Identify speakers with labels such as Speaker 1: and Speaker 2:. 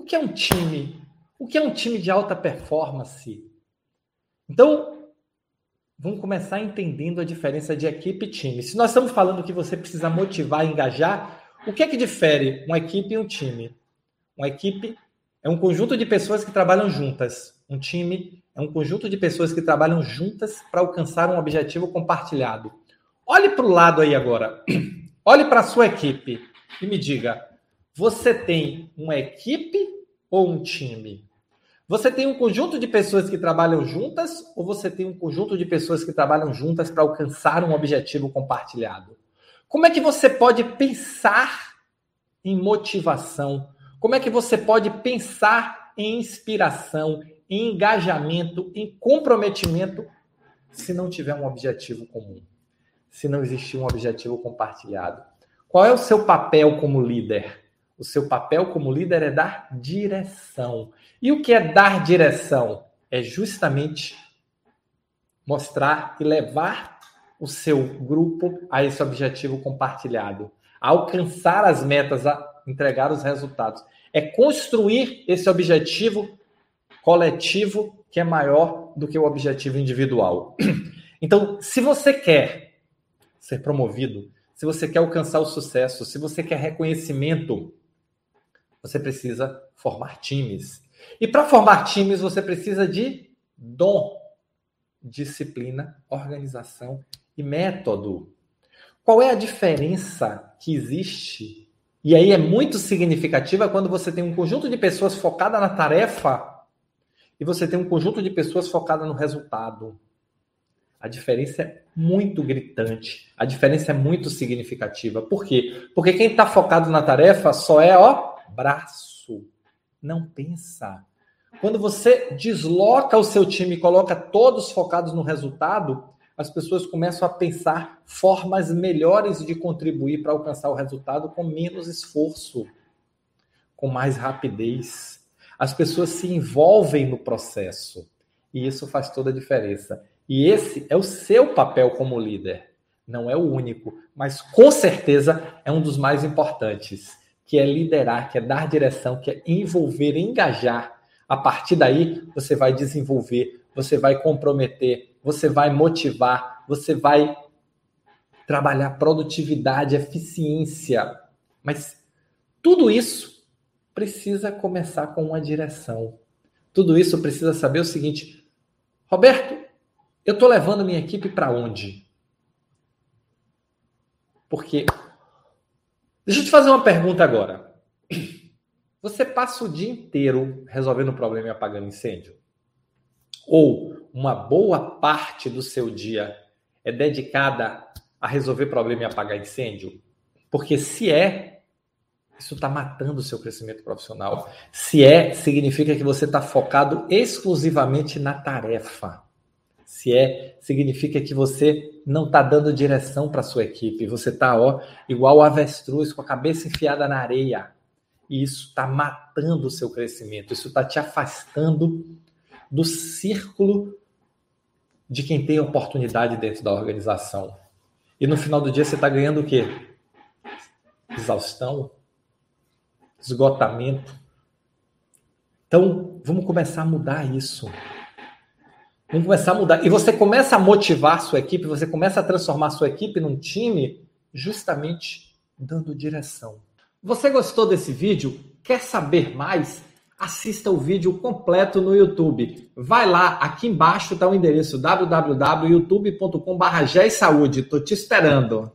Speaker 1: o que é um time? O que é um time de alta performance? Então, vamos começar entendendo a diferença de equipe e time. Se nós estamos falando que você precisa motivar engajar, o que é que difere uma equipe e um time? Uma equipe é um conjunto de pessoas que trabalham juntas. Um time é um conjunto de pessoas que trabalham juntas para alcançar um objetivo compartilhado. Olhe para o lado aí agora. Olhe para a sua equipe e me diga: você tem uma equipe ou um time? Você tem um conjunto de pessoas que trabalham juntas ou você tem um conjunto de pessoas que trabalham juntas para alcançar um objetivo compartilhado? Como é que você pode pensar em motivação? Como é que você pode pensar em inspiração, em engajamento, em comprometimento, se não tiver um objetivo comum? Se não existir um objetivo compartilhado? Qual é o seu papel como líder? O seu papel como líder é dar direção. E o que é dar direção? É justamente mostrar e levar o seu grupo a esse objetivo compartilhado, a alcançar as metas, a entregar os resultados. É construir esse objetivo coletivo que é maior do que o objetivo individual. Então, se você quer ser promovido, se você quer alcançar o sucesso, se você quer reconhecimento, você precisa formar times. E para formar times, você precisa de dom, disciplina, organização e método. Qual é a diferença que existe? E aí é muito significativa quando você tem um conjunto de pessoas focada na tarefa e você tem um conjunto de pessoas focada no resultado. A diferença é muito gritante. A diferença é muito significativa. Por quê? Porque quem está focado na tarefa só é, ó, braço. Não pensa. Quando você desloca o seu time e coloca todos focados no resultado, as pessoas começam a pensar formas melhores de contribuir para alcançar o resultado com menos esforço, com mais rapidez. As pessoas se envolvem no processo e isso faz toda a diferença. E esse é o seu papel como líder. Não é o único, mas com certeza é um dos mais importantes que é liderar, que é dar direção, que é envolver, engajar. A partir daí, você vai desenvolver, você vai comprometer, você vai motivar, você vai trabalhar produtividade, eficiência. Mas tudo isso precisa começar com uma direção. Tudo isso precisa saber o seguinte: Roberto, eu estou levando minha equipe para onde? Porque Deixa eu te fazer uma pergunta agora. Você passa o dia inteiro resolvendo problema e apagando incêndio? Ou uma boa parte do seu dia é dedicada a resolver problema e apagar incêndio? Porque se é, isso está matando o seu crescimento profissional. Se é, significa que você está focado exclusivamente na tarefa. Se é, significa que você não está dando direção para sua equipe. Você está, ó, igual o avestruz, com a cabeça enfiada na areia. E isso está matando o seu crescimento. Isso está te afastando do círculo de quem tem oportunidade dentro da organização. E no final do dia você está ganhando o quê? Exaustão, esgotamento. Então, vamos começar a mudar isso. Vamos começar a mudar. E você começa a motivar sua equipe, você começa a transformar sua equipe num time justamente dando direção. Você gostou desse vídeo? Quer saber mais? Assista o vídeo completo no YouTube. Vai lá, aqui embaixo está o endereço www.youtube.com.br. Estou te esperando.